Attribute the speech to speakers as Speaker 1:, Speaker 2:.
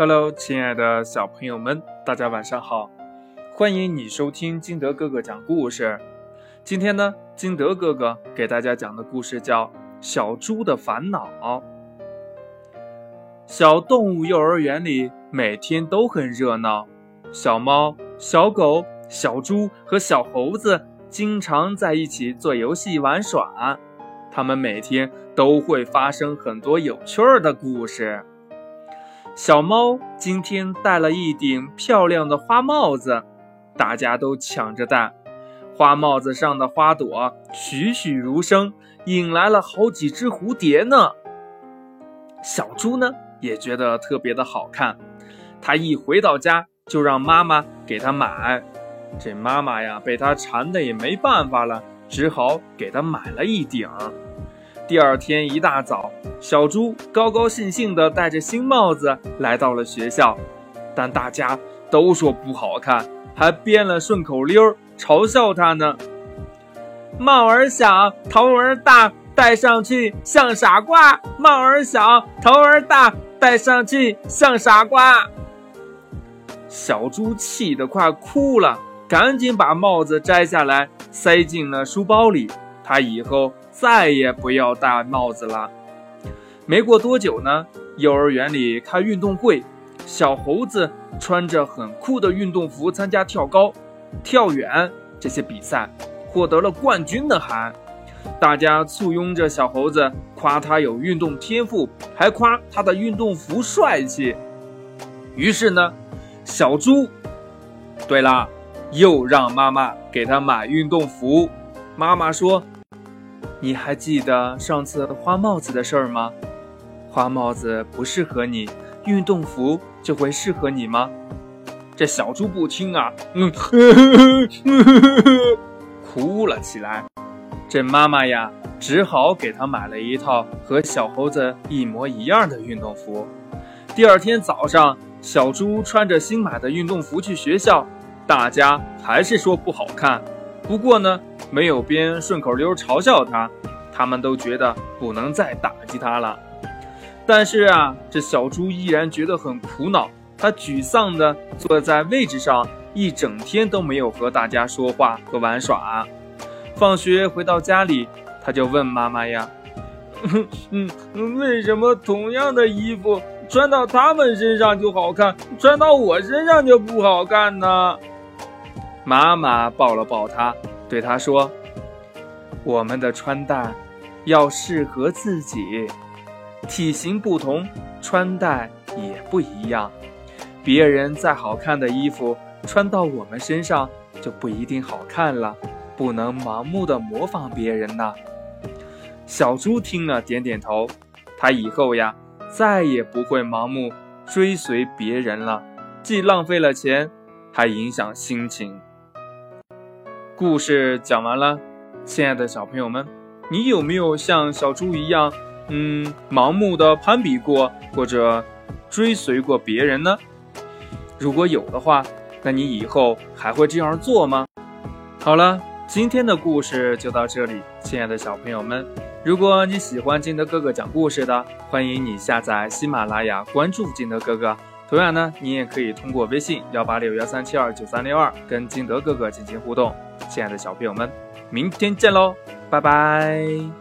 Speaker 1: Hello，亲爱的小朋友们，大家晚上好！欢迎你收听金德哥哥讲故事。今天呢，金德哥哥给大家讲的故事叫《小猪的烦恼》。小动物幼儿园里每天都很热闹，小猫、小狗、小猪和小猴子经常在一起做游戏玩耍。他们每天都会发生很多有趣儿的故事。小猫今天戴了一顶漂亮的花帽子，大家都抢着戴。花帽子上的花朵栩栩如生，引来了好几只蝴蝶呢。小猪呢也觉得特别的好看，它一回到家就让妈妈给它买。这妈妈呀被它馋的也没办法了，只好给它买了一顶。第二天一大早，小猪高高兴兴地戴着新帽子来到了学校，但大家都说不好看，还编了顺口溜嘲笑他呢。帽儿小，头儿大，戴上去像傻瓜。帽儿小，头儿大，戴上去像傻瓜。小猪气得快哭了，赶紧把帽子摘下来，塞进了书包里。他以后。再也不要戴帽子了。没过多久呢，幼儿园里开运动会，小猴子穿着很酷的运动服参加跳高、跳远这些比赛，获得了冠军的。还大家簇拥着小猴子，夸他有运动天赋，还夸他的运动服帅气。于是呢，小猪，对了，又让妈妈给他买运动服。妈妈说。你还记得上次花帽子的事儿吗？花帽子不适合你，运动服就会适合你吗？这小猪不听啊，嗯，哭了起来。这妈妈呀，只好给他买了一套和小猴子一模一样的运动服。第二天早上，小猪穿着新买的运动服去学校，大家还是说不好看。不过呢。没有编顺口溜嘲笑他，他们都觉得不能再打击他了。但是啊，这小猪依然觉得很苦恼，他沮丧地坐在位置上，一整天都没有和大家说话和玩耍。放学回到家里，他就问妈妈呀：“ 嗯，为什么同样的衣服穿到他们身上就好看，穿到我身上就不好看呢？”妈妈抱了抱他。对他说：“我们的穿戴要适合自己，体型不同，穿戴也不一样。别人再好看的衣服穿到我们身上就不一定好看了，不能盲目的模仿别人呐。”小猪听了点点头，他以后呀再也不会盲目追随别人了，既浪费了钱，还影响心情。故事讲完了，亲爱的小朋友们，你有没有像小猪一样，嗯，盲目的攀比过或者追随过别人呢？如果有的话，那你以后还会这样做吗？好了，今天的故事就到这里，亲爱的小朋友们，如果你喜欢金德哥哥讲故事的，欢迎你下载喜马拉雅，关注金德哥哥。同样呢，你也可以通过微信幺八六幺三七二九三六二跟金德哥哥进行互动。亲爱的小朋友们，明天见喽，拜拜。